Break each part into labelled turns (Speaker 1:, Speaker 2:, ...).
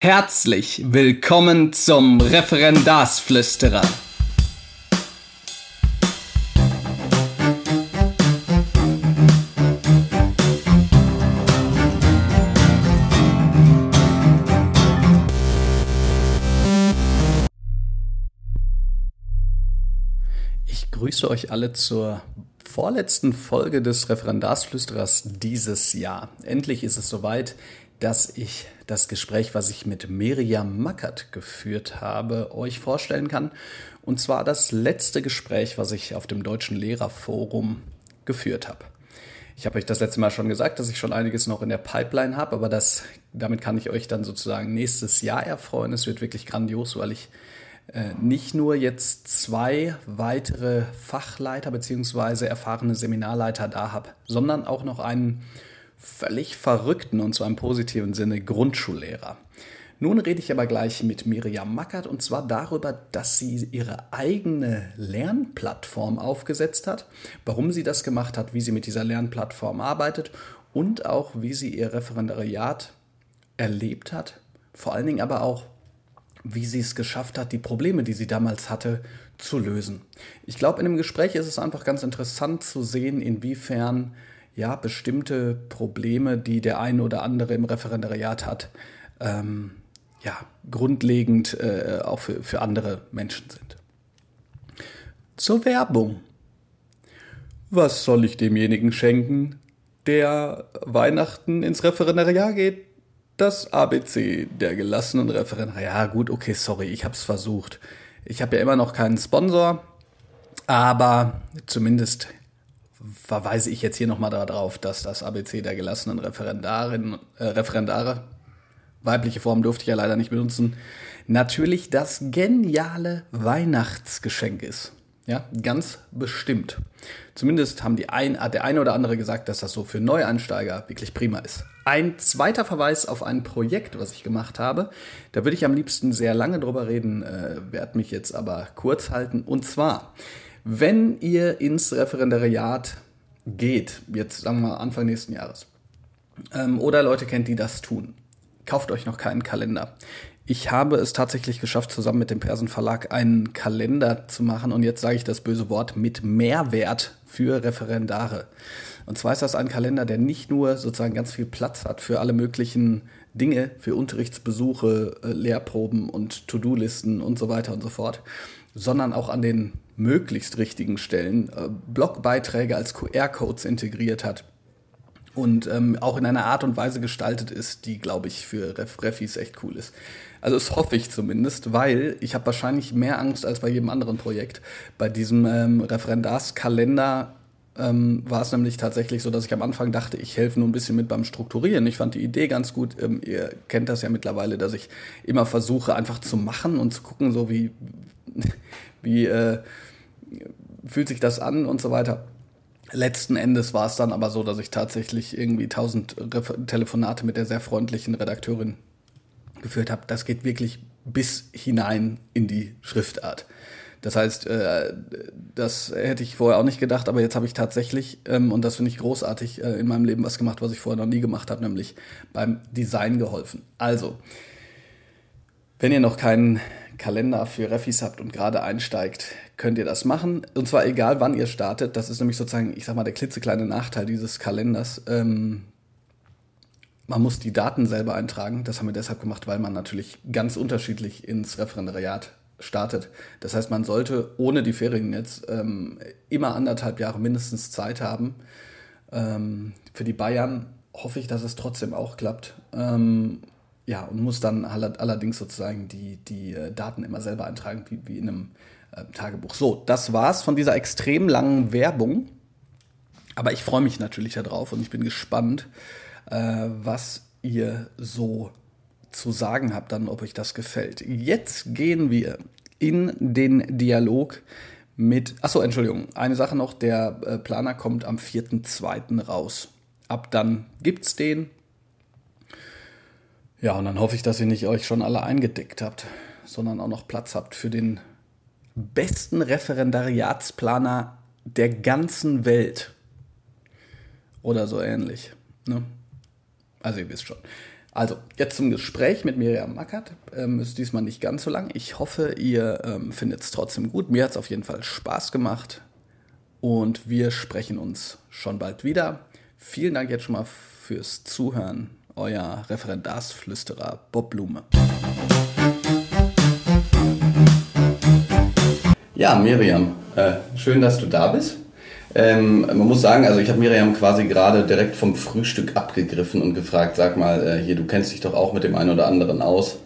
Speaker 1: Herzlich willkommen zum Referendarsflüsterer. Ich grüße euch alle zur vorletzten Folge des Referendarsflüsterers dieses Jahr. Endlich ist es soweit dass ich das Gespräch, was ich mit Miriam Mackert geführt habe, euch vorstellen kann. Und zwar das letzte Gespräch, was ich auf dem Deutschen Lehrerforum geführt habe. Ich habe euch das letzte Mal schon gesagt, dass ich schon einiges noch in der Pipeline habe, aber das, damit kann ich euch dann sozusagen nächstes Jahr erfreuen. Es wird wirklich grandios, weil ich äh, nicht nur jetzt zwei weitere Fachleiter beziehungsweise erfahrene Seminarleiter da habe, sondern auch noch einen völlig verrückten und zwar im positiven Sinne Grundschullehrer. Nun rede ich aber gleich mit Miriam Mackert und zwar darüber, dass sie ihre eigene Lernplattform aufgesetzt hat, warum sie das gemacht hat, wie sie mit dieser Lernplattform arbeitet und auch wie sie ihr Referendariat erlebt hat, vor allen Dingen aber auch, wie sie es geschafft hat, die Probleme, die sie damals hatte, zu lösen. Ich glaube, in dem Gespräch ist es einfach ganz interessant zu sehen, inwiefern ja, bestimmte Probleme, die der eine oder andere im Referendariat hat, ähm, ja, grundlegend äh, auch für, für andere Menschen sind. Zur Werbung. Was soll ich demjenigen schenken, der Weihnachten ins Referendariat geht? Das ABC der gelassenen Referendariat. Ja, gut, okay, sorry, ich habe es versucht. Ich habe ja immer noch keinen Sponsor, aber zumindest verweise ich jetzt hier nochmal darauf, dass das ABC der gelassenen Referendarin, äh, Referendare, weibliche Form durfte ich ja leider nicht benutzen, natürlich das geniale Weihnachtsgeschenk ist. Ja, ganz bestimmt. Zumindest haben die ein, hat der eine oder andere gesagt, dass das so für Neueinsteiger wirklich prima ist. Ein zweiter Verweis auf ein Projekt, was ich gemacht habe. Da würde ich am liebsten sehr lange drüber reden, äh, werde mich jetzt aber kurz halten. Und zwar, wenn ihr ins Referendariat geht, jetzt sagen wir Anfang nächsten Jahres, ähm, oder Leute kennt, die das tun, kauft euch noch keinen Kalender. Ich habe es tatsächlich geschafft, zusammen mit dem Persen Verlag einen Kalender zu machen. Und jetzt sage ich das böse Wort mit Mehrwert für Referendare. Und zwar ist das ein Kalender, der nicht nur sozusagen ganz viel Platz hat für alle möglichen Dinge, für Unterrichtsbesuche, äh, Lehrproben und To-Do-Listen und so weiter und so fort, sondern auch an den möglichst richtigen Stellen äh, Blogbeiträge als QR-Codes integriert hat und ähm, auch in einer Art und Weise gestaltet ist, die, glaube ich, für Ref Refis echt cool ist. Also das hoffe ich zumindest, weil ich habe wahrscheinlich mehr Angst als bei jedem anderen Projekt. Bei diesem ähm, Referendarskalender ähm, war es nämlich tatsächlich so, dass ich am Anfang dachte, ich helfe nur ein bisschen mit beim Strukturieren. Ich fand die Idee ganz gut. Ähm, ihr kennt das ja mittlerweile, dass ich immer versuche, einfach zu machen und zu gucken, so wie, wie äh, fühlt sich das an und so weiter. Letzten Endes war es dann aber so, dass ich tatsächlich irgendwie tausend Telefonate mit der sehr freundlichen Redakteurin geführt habe. Das geht wirklich bis hinein in die Schriftart. Das heißt, äh, das hätte ich vorher auch nicht gedacht, aber jetzt habe ich tatsächlich, ähm, und das finde ich großartig, äh, in meinem Leben was gemacht, was ich vorher noch nie gemacht habe, nämlich beim Design geholfen. Also, wenn ihr noch keinen Kalender für Refis habt und gerade einsteigt, könnt ihr das machen. Und zwar egal, wann ihr startet. Das ist nämlich sozusagen, ich sag mal, der klitzekleine Nachteil dieses Kalenders. Ähm, man muss die Daten selber eintragen. Das haben wir deshalb gemacht, weil man natürlich ganz unterschiedlich ins Referendariat startet. Das heißt, man sollte ohne die Ferien jetzt ähm, immer anderthalb Jahre mindestens Zeit haben. Ähm, für die Bayern hoffe ich, dass es trotzdem auch klappt. Ähm, ja, und muss dann allerdings sozusagen die, die äh, Daten immer selber eintragen, wie, wie in einem äh, Tagebuch. So, das war's von dieser extrem langen Werbung. Aber ich freue mich natürlich darauf und ich bin gespannt, äh, was ihr so zu sagen habt, dann, ob euch das gefällt. Jetzt gehen wir in den Dialog mit. Achso, Entschuldigung, eine Sache noch: der äh, Planer kommt am 4.2. raus. Ab dann gibt's den ja, und dann hoffe ich, dass ihr nicht euch schon alle eingedeckt habt, sondern auch noch Platz habt für den besten Referendariatsplaner der ganzen Welt. Oder so ähnlich. Ne? Also ihr wisst schon. Also, jetzt zum Gespräch mit Miriam Mackert. Ähm, ist diesmal nicht ganz so lang. Ich hoffe, ihr ähm, findet es trotzdem gut. Mir hat es auf jeden Fall Spaß gemacht. Und wir sprechen uns schon bald wieder. Vielen Dank jetzt schon mal fürs Zuhören. Euer Referendarsflüsterer Bob Blume. Ja, Miriam, äh, schön, dass du da bist. Ähm, man muss sagen, also ich habe Miriam quasi gerade direkt vom Frühstück abgegriffen und gefragt, sag mal, äh, hier, du kennst dich doch auch mit dem einen oder anderen aus.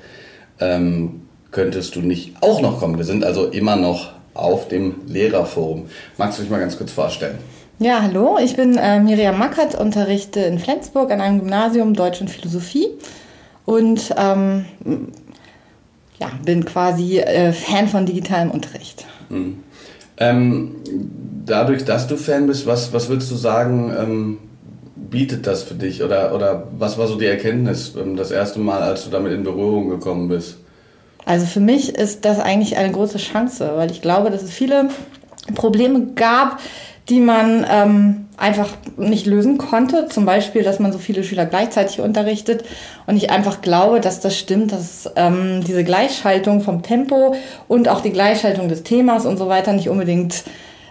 Speaker 1: Ähm, könntest du nicht auch noch kommen? Wir sind also immer noch auf dem Lehrerforum. Magst du dich mal ganz kurz vorstellen?
Speaker 2: Ja, hallo, ich bin äh, Miriam Mackert, unterrichte in Flensburg an einem Gymnasium Deutsch und Philosophie und ähm, ja, bin quasi äh, Fan von digitalem Unterricht.
Speaker 1: Mhm. Ähm, dadurch, dass du Fan bist, was, was würdest du sagen, ähm, bietet das für dich? Oder, oder was war so die Erkenntnis ähm, das erste Mal, als du damit in Berührung gekommen bist?
Speaker 2: Also für mich ist das eigentlich eine große Chance, weil ich glaube, dass es viele Probleme gab, die man ähm, einfach nicht lösen konnte. Zum Beispiel, dass man so viele Schüler gleichzeitig unterrichtet. Und ich einfach glaube, dass das stimmt, dass ähm, diese Gleichschaltung vom Tempo und auch die Gleichschaltung des Themas und so weiter nicht unbedingt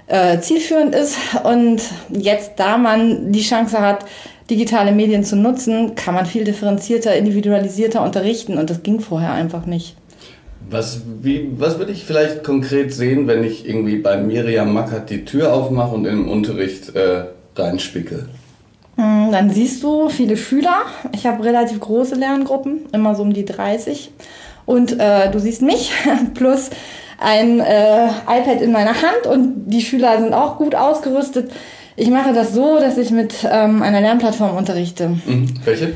Speaker 2: äh, zielführend ist. Und jetzt, da man die Chance hat, digitale Medien zu nutzen, kann man viel differenzierter, individualisierter unterrichten. Und das ging vorher einfach nicht.
Speaker 1: Was, was würde ich vielleicht konkret sehen, wenn ich irgendwie bei Miriam Mackert die Tür aufmache und im Unterricht äh, reinspicke?
Speaker 2: Hm, dann siehst du viele Schüler. Ich habe relativ große Lerngruppen, immer so um die 30. Und äh, du siehst mich plus ein äh, iPad in meiner Hand und die Schüler sind auch gut ausgerüstet. Ich mache das so, dass ich mit ähm, einer Lernplattform unterrichte.
Speaker 1: Mhm. Welche?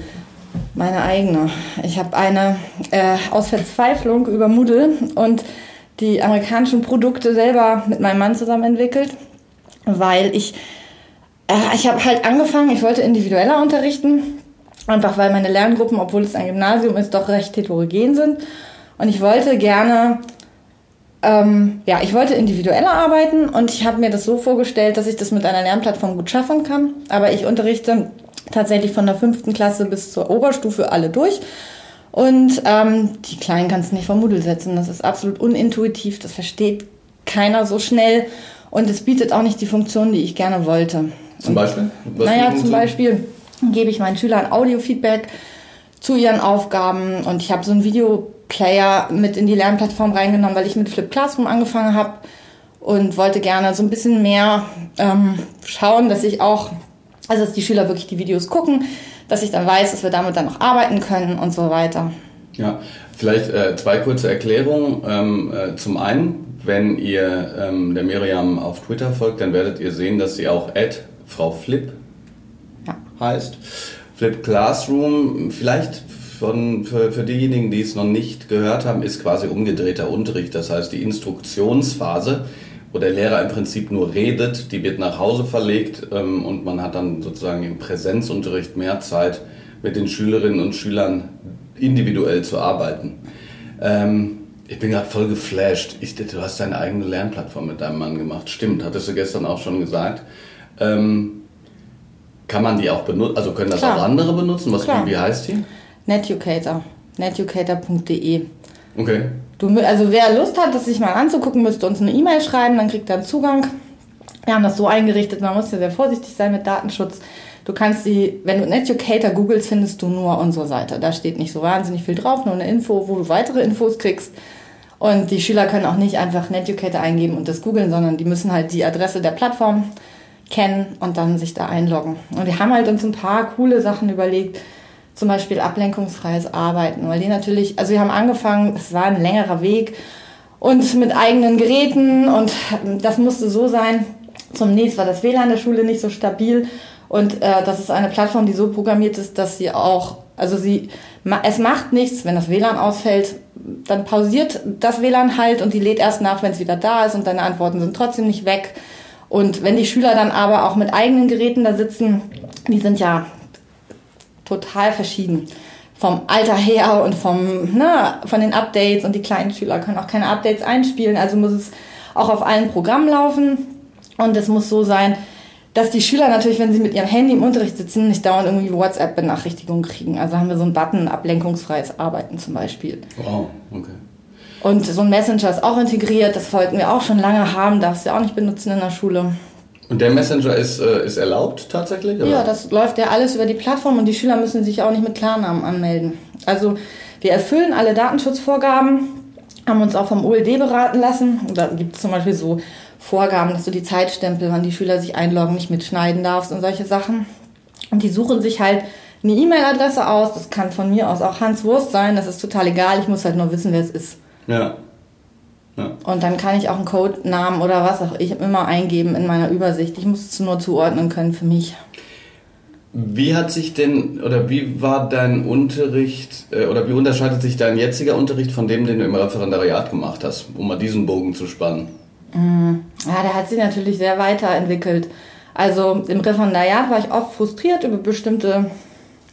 Speaker 2: Meine eigene. Ich habe eine äh, aus Verzweiflung über Moodle und die amerikanischen Produkte selber mit meinem Mann zusammen entwickelt, weil ich äh, ich habe halt angefangen, ich wollte individueller unterrichten, einfach weil meine Lerngruppen, obwohl es ein Gymnasium ist, doch recht heterogen sind und ich wollte gerne ähm, ja, ich wollte individueller arbeiten und ich habe mir das so vorgestellt, dass ich das mit einer Lernplattform gut schaffen kann. Aber ich unterrichte tatsächlich von der fünften Klasse bis zur Oberstufe alle durch. Und ähm, die Kleinen kannst du nicht vom Moodle setzen. Das ist absolut unintuitiv. Das versteht keiner so schnell. Und es bietet auch nicht die Funktion, die ich gerne wollte.
Speaker 1: Zum Beispiel?
Speaker 2: Was naja, zum Beispiel gebe ich meinen Schülern Audio-Feedback zu ihren Aufgaben. Und ich habe so einen Videoplayer mit in die Lernplattform reingenommen, weil ich mit Flip Classroom angefangen habe und wollte gerne so ein bisschen mehr ähm, schauen, dass ich auch also, dass die Schüler wirklich die Videos gucken, dass ich dann weiß, dass wir damit dann noch arbeiten können und so weiter.
Speaker 1: Ja, vielleicht äh, zwei kurze Erklärungen. Ähm, äh, zum einen, wenn ihr ähm, der Miriam auf Twitter folgt, dann werdet ihr sehen, dass sie auch Ad Frau Flip ja. heißt. Flip Classroom, vielleicht von, für, für diejenigen, die es noch nicht gehört haben, ist quasi umgedrehter Unterricht. Das heißt, die Instruktionsphase wo der Lehrer im Prinzip nur redet, die wird nach Hause verlegt ähm, und man hat dann sozusagen im Präsenzunterricht mehr Zeit, mit den Schülerinnen und Schülern individuell zu arbeiten. Ähm, ich bin gerade voll geflasht. Ich, du hast deine eigene Lernplattform mit deinem Mann gemacht. Stimmt, hattest du gestern auch schon gesagt. Ähm, kann man die auch benutzen? Also können das Klar. auch andere benutzen? Was, Klar. wie heißt die?
Speaker 2: Netucator. Netucator.de.
Speaker 1: Okay.
Speaker 2: Du, also wer Lust hat, das sich mal anzugucken, müsste uns eine E-Mail schreiben, dann kriegt er einen Zugang. Wir haben das so eingerichtet, man muss ja sehr vorsichtig sein mit Datenschutz. Du kannst die, wenn du Educator googelst, findest du nur unsere Seite. Da steht nicht so wahnsinnig viel drauf, nur eine Info, wo du weitere Infos kriegst. Und die Schüler können auch nicht einfach Netucator eingeben und das googeln, sondern die müssen halt die Adresse der Plattform kennen und dann sich da einloggen. Und wir haben halt uns ein paar coole Sachen überlegt, zum Beispiel ablenkungsfreies Arbeiten, weil die natürlich, also wir haben angefangen, es war ein längerer Weg und mit eigenen Geräten und das musste so sein. Zunächst war das WLAN der Schule nicht so stabil und äh, das ist eine Plattform, die so programmiert ist, dass sie auch, also sie, es macht nichts, wenn das WLAN ausfällt, dann pausiert das WLAN halt und die lädt erst nach, wenn es wieder da ist und deine Antworten sind trotzdem nicht weg. Und wenn die Schüler dann aber auch mit eigenen Geräten da sitzen, die sind ja total verschieden. Vom Alter her und vom, ne, von den Updates und die kleinen Schüler können auch keine Updates einspielen, also muss es auch auf allen Programmen laufen und es muss so sein, dass die Schüler natürlich, wenn sie mit ihrem Handy im Unterricht sitzen, nicht dauernd irgendwie WhatsApp-Benachrichtigungen kriegen. Also haben wir so einen Button, ablenkungsfreies Arbeiten zum Beispiel.
Speaker 1: Wow, okay.
Speaker 2: Und so ein Messenger ist auch integriert, das wollten wir auch schon lange haben, darfst du auch nicht benutzen in der Schule.
Speaker 1: Und der Messenger ist, äh, ist erlaubt tatsächlich?
Speaker 2: Oder? Ja, das läuft ja alles über die Plattform und die Schüler müssen sich auch nicht mit Klarnamen anmelden. Also wir erfüllen alle Datenschutzvorgaben, haben uns auch vom OLD beraten lassen. Da gibt es zum Beispiel so Vorgaben, dass du die Zeitstempel, wann die Schüler sich einloggen, nicht mitschneiden darfst und solche Sachen. Und die suchen sich halt eine E-Mail-Adresse aus. Das kann von mir aus auch Hans Wurst sein. Das ist total egal. Ich muss halt nur wissen, wer es ist.
Speaker 1: Ja.
Speaker 2: Ja. Und dann kann ich auch einen Codenamen oder was auch ich immer eingeben in meiner Übersicht. Ich muss es nur zuordnen können für mich.
Speaker 1: Wie hat sich denn oder wie war dein Unterricht äh, oder wie unterscheidet sich dein jetziger Unterricht von dem, den du im Referendariat gemacht hast, um mal diesen Bogen zu spannen?
Speaker 2: Mm, ja, der hat sich natürlich sehr weiterentwickelt. Also im Referendariat war ich oft frustriert über bestimmte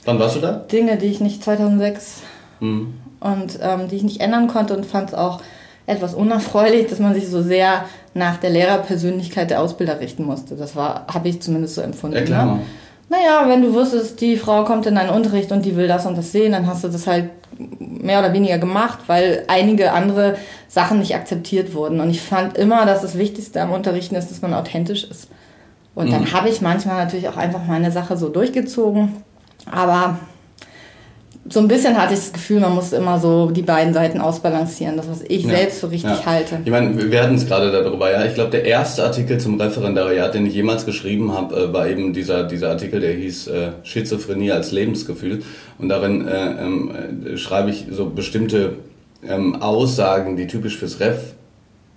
Speaker 1: Wann warst du da?
Speaker 2: Dinge, die ich nicht 2006 mhm. und ähm, die ich nicht ändern konnte und fand es auch etwas unerfreulich, dass man sich so sehr nach der Lehrerpersönlichkeit der Ausbilder richten musste. Das war, habe ich zumindest so empfunden.
Speaker 1: Erklär
Speaker 2: ne? Naja, wenn du wusstest, die Frau kommt in deinen Unterricht und die will das und das sehen, dann hast du das halt mehr oder weniger gemacht, weil einige andere Sachen nicht akzeptiert wurden. Und ich fand immer, dass das Wichtigste am Unterrichten ist, dass man authentisch ist. Und mhm. dann habe ich manchmal natürlich auch einfach meine Sache so durchgezogen. Aber so ein bisschen hatte ich das Gefühl, man muss immer so die beiden Seiten ausbalancieren, das, was ich ja, selbst für richtig ja. halte.
Speaker 1: Ich meine, wir hatten es gerade darüber, ja. Ich glaube, der erste Artikel zum Referendariat, den ich jemals geschrieben habe, äh, war eben dieser, dieser Artikel, der hieß äh, Schizophrenie als Lebensgefühl. Und darin äh, ähm, äh, schreibe ich so bestimmte ähm, Aussagen, die typisch fürs Ref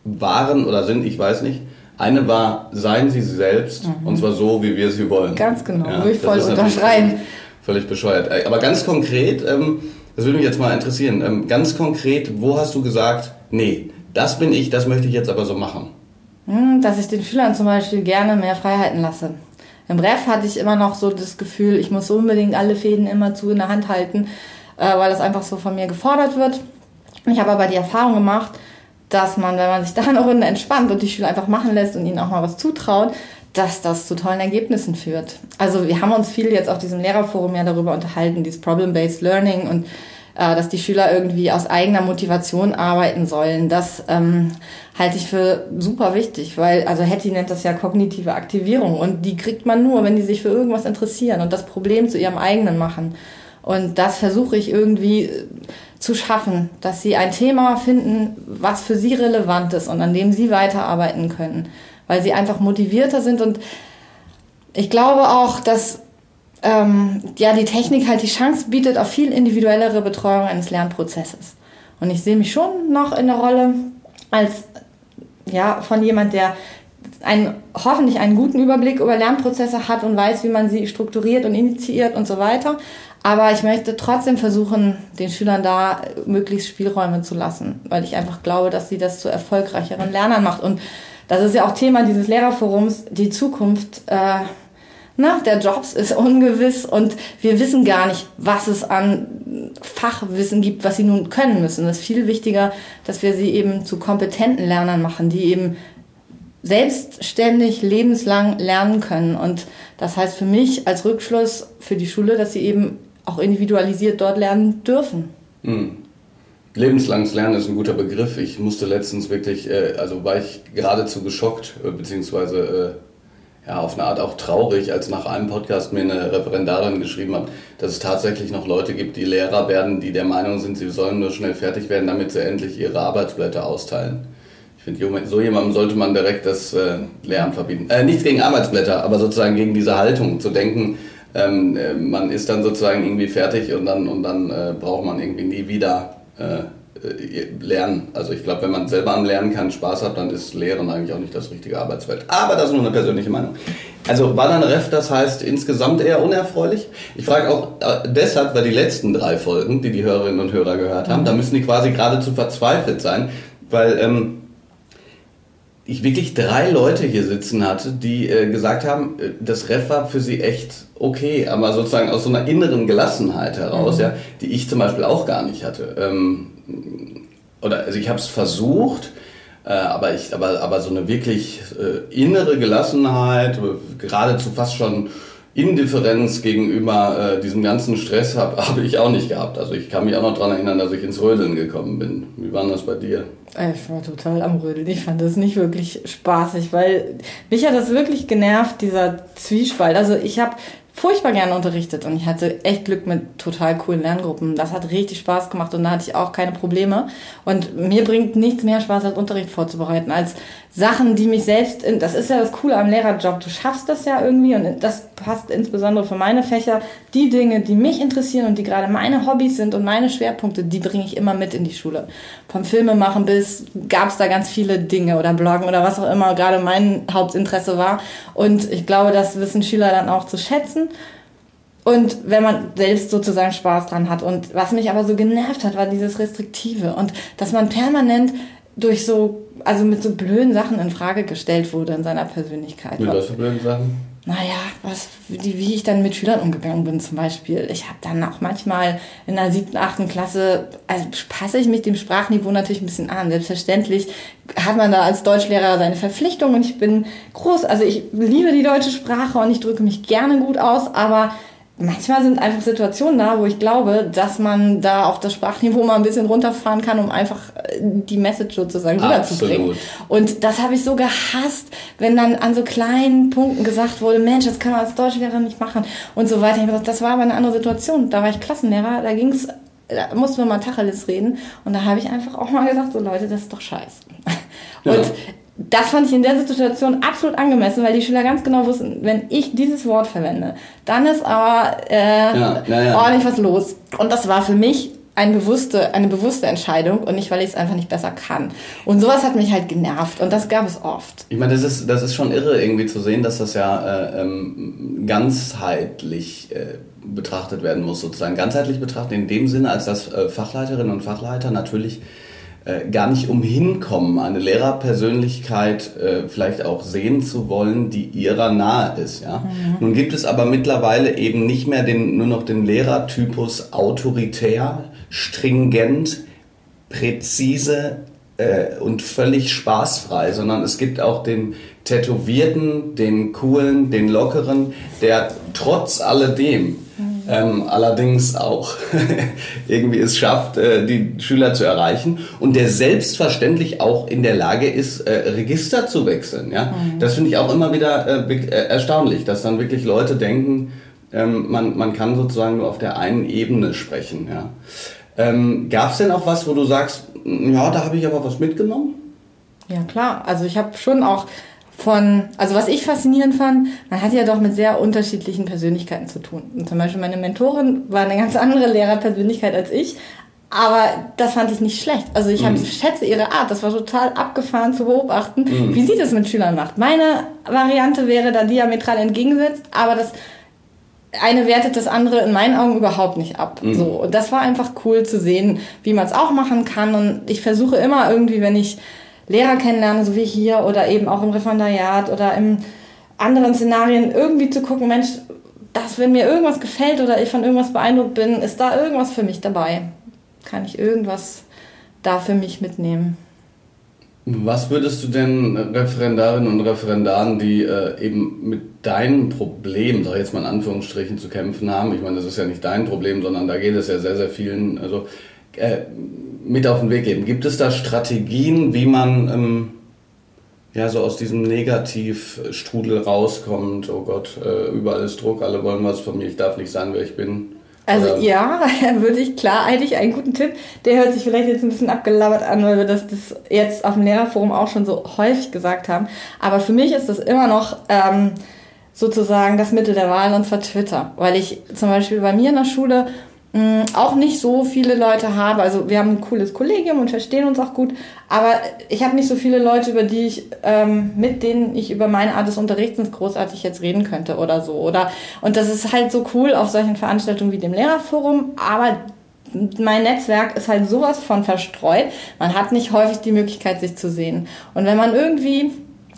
Speaker 1: waren oder sind, ich weiß nicht. Eine war, seien Sie selbst, mhm. und zwar so, wie wir sie wollen.
Speaker 2: Ganz genau, ja, würde ich voll unterschreiben
Speaker 1: völlig bescheuert. Aber ganz konkret, ähm, das würde mich jetzt mal interessieren, ähm, ganz konkret, wo hast du gesagt, nee, das bin ich, das möchte ich jetzt aber so machen?
Speaker 2: Hm, dass ich den Schülern zum Beispiel gerne mehr Freiheiten lasse. Im Ref hatte ich immer noch so das Gefühl, ich muss unbedingt alle Fäden immer zu in der Hand halten, äh, weil das einfach so von mir gefordert wird. Ich habe aber die Erfahrung gemacht, dass man, wenn man sich da eine Runde entspannt und die Schüler einfach machen lässt und ihnen auch mal was zutraut, dass das zu tollen Ergebnissen führt. Also wir haben uns viel jetzt auf diesem Lehrerforum ja darüber unterhalten, dieses Problem-Based Learning und äh, dass die Schüler irgendwie aus eigener Motivation arbeiten sollen. Das ähm, halte ich für super wichtig, weil, also Hattie nennt das ja kognitive Aktivierung und die kriegt man nur, wenn die sich für irgendwas interessieren und das Problem zu ihrem eigenen machen. Und das versuche ich irgendwie äh, zu schaffen, dass sie ein Thema finden, was für sie relevant ist und an dem sie weiterarbeiten können weil sie einfach motivierter sind. Und ich glaube auch, dass ähm, ja, die Technik halt die Chance bietet auf viel individuellere Betreuung eines Lernprozesses. Und ich sehe mich schon noch in der Rolle als ja, von jemand, der einen, hoffentlich einen guten Überblick über Lernprozesse hat und weiß, wie man sie strukturiert und initiiert und so weiter. Aber ich möchte trotzdem versuchen, den Schülern da möglichst Spielräume zu lassen, weil ich einfach glaube, dass sie das zu erfolgreicheren Lernern macht. Und das ist ja auch Thema dieses Lehrerforums, die Zukunft äh, na, der Jobs ist ungewiss und wir wissen gar nicht, was es an Fachwissen gibt, was sie nun können müssen. Es ist viel wichtiger, dass wir sie eben zu kompetenten Lernern machen, die eben selbstständig lebenslang lernen können. Und das heißt für mich als Rückschluss für die Schule, dass sie eben auch individualisiert dort lernen dürfen.
Speaker 1: Mhm. Lebenslanges Lernen ist ein guter Begriff. Ich musste letztens wirklich, äh, also war ich geradezu geschockt, äh, beziehungsweise äh, ja, auf eine Art auch traurig, als nach einem Podcast mir eine Referendarin geschrieben hat, dass es tatsächlich noch Leute gibt, die Lehrer werden, die der Meinung sind, sie sollen nur schnell fertig werden, damit sie endlich ihre Arbeitsblätter austeilen. Ich finde, so jemandem sollte man direkt das äh, Lernen verbieten. Äh, nichts gegen Arbeitsblätter, aber sozusagen gegen diese Haltung zu denken, ähm, äh, man ist dann sozusagen irgendwie fertig und dann, und dann äh, braucht man irgendwie nie wieder äh, äh, lernen. Also ich glaube, wenn man selber am Lernen keinen Spaß hat, dann ist Lehren eigentlich auch nicht das richtige Arbeitsfeld. Aber das ist nur eine persönliche Meinung. Also war dann Ref, das heißt insgesamt eher unerfreulich. Ich frage auch äh, deshalb, weil die letzten drei Folgen, die die Hörerinnen und Hörer gehört haben, mhm. da müssen die quasi geradezu verzweifelt sein, weil ähm, ich wirklich drei Leute hier sitzen hatte, die äh, gesagt haben, äh, das Ref war für sie echt okay, aber sozusagen aus so einer inneren Gelassenheit heraus, mhm. ja, die ich zum Beispiel auch gar nicht hatte. Ähm, oder also ich habe es versucht Äh, aber ich, aber, aber so eine wirklich äh, innere Gelassenheit, geradezu fast schon Indifferenz gegenüber äh, diesem ganzen Stress habe hab ich auch nicht gehabt. Also ich kann mich auch noch daran erinnern, dass ich ins Rödeln gekommen bin. Wie war das bei dir?
Speaker 2: Ich war total am Rödeln. Ich fand das nicht wirklich spaßig, weil mich hat das wirklich genervt, dieser Zwiespalt. Also ich habe furchtbar gerne unterrichtet und ich hatte echt Glück mit total coolen Lerngruppen. Das hat richtig Spaß gemacht und da hatte ich auch keine Probleme. Und mir bringt nichts mehr Spaß, als Unterricht vorzubereiten, als Sachen, die mich selbst, in, das ist ja das Coole am Lehrerjob, du schaffst das ja irgendwie und das passt insbesondere für meine Fächer. Die Dinge, die mich interessieren und die gerade meine Hobbys sind und meine Schwerpunkte, die bringe ich immer mit in die Schule. Vom Filmemachen bis gab es da ganz viele Dinge oder Bloggen oder was auch immer gerade mein Hauptinteresse war. Und ich glaube, das wissen Schüler dann auch zu schätzen. Und wenn man selbst sozusagen Spaß dran hat. Und was mich aber so genervt hat, war dieses Restriktive. Und dass man permanent durch so, also mit so blöden Sachen in Frage gestellt wurde in seiner Persönlichkeit.
Speaker 1: Mit was für blöden Sachen?
Speaker 2: Naja, was, wie, wie ich dann mit Schülern umgegangen bin zum Beispiel. Ich habe dann auch manchmal in der siebten, achten Klasse, also passe ich mich dem Sprachniveau natürlich ein bisschen an. Selbstverständlich hat man da als Deutschlehrer seine Verpflichtung und ich bin groß, also ich liebe die deutsche Sprache und ich drücke mich gerne gut aus, aber manchmal sind einfach Situationen da, wo ich glaube, dass man da auch das Sprachniveau mal ein bisschen runterfahren kann, um einfach äh, die Message sozusagen rüberzubringen. Und das habe ich so gehasst, wenn dann an so kleinen Punkten gesagt wurde, Mensch, das kann man als Deutschlehrer nicht machen und so weiter. Das war aber eine andere Situation. Da war ich Klassenlehrer, da ging es da mussten wir mal Tacheles reden und da habe ich einfach auch mal gesagt, so Leute, das ist doch scheiße. Ja. Das fand ich in der Situation absolut angemessen, weil die Schüler ganz genau wussten, wenn ich dieses Wort verwende, dann ist aber äh, ja, ja, ja. ordentlich was los. Und das war für mich eine bewusste, eine bewusste Entscheidung und nicht, weil ich es einfach nicht besser kann. Und sowas hat mich halt genervt und das gab es oft.
Speaker 1: Ich meine, das ist, das ist schon irre irgendwie zu sehen, dass das ja äh, ähm, ganzheitlich äh, betrachtet werden muss, sozusagen. Ganzheitlich betrachtet in dem Sinne, als dass äh, Fachleiterinnen und Fachleiter natürlich äh, gar nicht umhin kommen, eine Lehrerpersönlichkeit äh, vielleicht auch sehen zu wollen, die ihrer nahe ist. Ja? Mhm. Nun gibt es aber mittlerweile eben nicht mehr den, nur noch den Lehrertypus autoritär, stringent, präzise äh, und völlig spaßfrei, sondern es gibt auch den Tätowierten, den Coolen, den Lockeren, der trotz alledem ähm, allerdings auch irgendwie es schafft, äh, die Schüler zu erreichen und der selbstverständlich auch in der Lage ist, äh, Register zu wechseln. Ja? Mhm. Das finde ich auch immer wieder äh, äh, erstaunlich, dass dann wirklich Leute denken, ähm, man, man kann sozusagen nur auf der einen Ebene sprechen. Ja? Ähm, Gab es denn auch was, wo du sagst, ja, da habe ich aber was mitgenommen?
Speaker 2: Ja, klar. Also ich habe schon auch von, also was ich faszinierend fand, man hat ja doch mit sehr unterschiedlichen Persönlichkeiten zu tun. Und zum Beispiel meine Mentorin war eine ganz andere Lehrerpersönlichkeit als ich, aber das fand ich nicht schlecht. Also ich, hab, mhm. schätze ihre Art, das war total abgefahren zu beobachten, mhm. wie sie das mit Schülern macht. Meine Variante wäre da diametral entgegengesetzt, aber das eine wertet das andere in meinen Augen überhaupt nicht ab. Mhm. So, und das war einfach cool zu sehen, wie man es auch machen kann. Und ich versuche immer irgendwie, wenn ich Lehrer kennenlerne, so wie hier oder eben auch im Referendariat oder in anderen Szenarien irgendwie zu gucken, Mensch, dass wenn mir irgendwas gefällt oder ich von irgendwas beeindruckt bin, ist da irgendwas für mich dabei? Kann ich irgendwas da für mich mitnehmen?
Speaker 1: Was würdest du denn Referendarinnen und Referendaren, die äh, eben mit deinem Problem, sag ich jetzt mal in Anführungsstrichen, zu kämpfen haben, ich meine, das ist ja nicht dein Problem, sondern da geht es ja sehr, sehr vielen, also äh, mit auf den Weg geben? Gibt es da Strategien, wie man ähm, ja so aus diesem Negativstrudel rauskommt? Oh Gott, äh, überall ist Druck, alle wollen was von mir, ich darf nicht sein, wer ich bin.
Speaker 2: Also Oder? ja, würde ich klar eigentlich einen guten Tipp. Der hört sich vielleicht jetzt ein bisschen abgelabert an, weil wir das, das jetzt auf dem Lehrerforum auch schon so häufig gesagt haben. Aber für mich ist das immer noch ähm, sozusagen das Mittel der Wahl und zwar Twitter. Weil ich zum Beispiel bei mir in der Schule Auch nicht so viele Leute habe. Also wir haben ein cooles Kollegium und verstehen uns auch gut, aber ich habe nicht so viele Leute, über die ich, ähm, mit denen ich über meine Art des Unterrichtens großartig jetzt reden könnte oder so. Oder und das ist halt so cool auf solchen Veranstaltungen wie dem Lehrerforum, aber mein Netzwerk ist halt sowas von verstreut. Man hat nicht häufig die Möglichkeit, sich zu sehen. Und wenn man irgendwie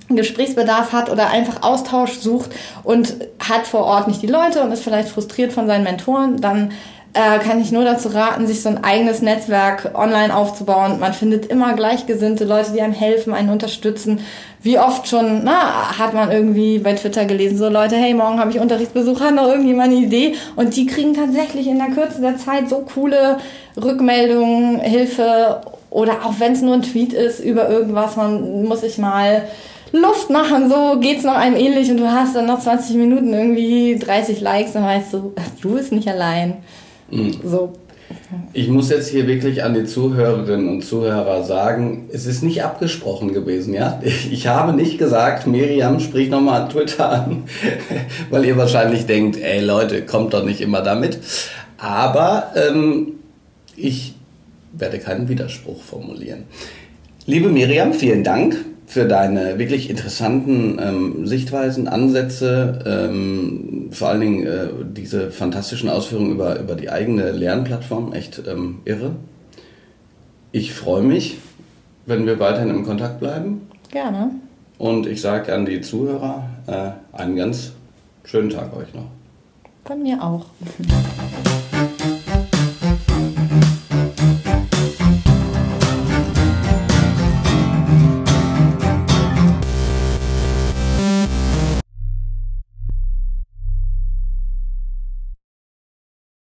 Speaker 2: Gesprächsbedarf hat oder einfach Austausch sucht und hat vor Ort nicht die Leute und ist vielleicht frustriert von seinen Mentoren, dann äh, kann ich nur dazu raten, sich so ein eigenes Netzwerk online aufzubauen. Man findet immer gleichgesinnte Leute, die einem helfen, einen unterstützen. Wie oft schon na, hat man irgendwie bei Twitter gelesen, so Leute, hey, morgen habe ich Unterrichtsbesuch, hat noch irgendjemand eine Idee? Und die kriegen tatsächlich in der Kürze der Zeit so coole Rückmeldungen, Hilfe oder auch wenn es nur ein Tweet ist über irgendwas, man muss sich mal Luft machen, so geht's noch einem ähnlich und du hast dann noch 20 Minuten irgendwie 30 Likes, dann weißt du, du bist nicht allein. Mhm. So.
Speaker 1: Ich muss jetzt hier wirklich an die Zuhörerinnen und Zuhörer sagen, es ist nicht abgesprochen gewesen, ja? Ich habe nicht gesagt, Miriam, sprich nochmal Twitter an, weil ihr wahrscheinlich denkt, ey Leute, kommt doch nicht immer damit. Aber ähm, ich werde keinen Widerspruch formulieren. Liebe Miriam, vielen Dank für deine wirklich interessanten ähm, Sichtweisen, Ansätze, ähm, vor allen Dingen äh, diese fantastischen Ausführungen über, über die eigene Lernplattform, echt ähm, irre. Ich freue mich, wenn wir weiterhin im Kontakt bleiben.
Speaker 2: Gerne.
Speaker 1: Und ich sage an die Zuhörer äh, einen ganz schönen Tag euch noch.
Speaker 2: Von mir auch.